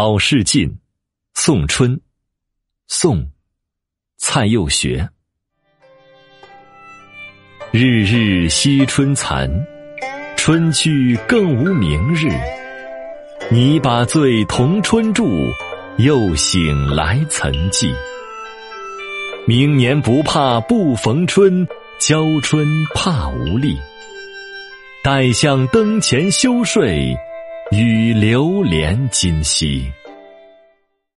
好事近，送春，宋，蔡佑学。日日惜春残，春去更无明日。你把醉同春住，又醒来曾记。明年不怕不逢春，娇春怕无力。待向灯前休睡。与流连今夕。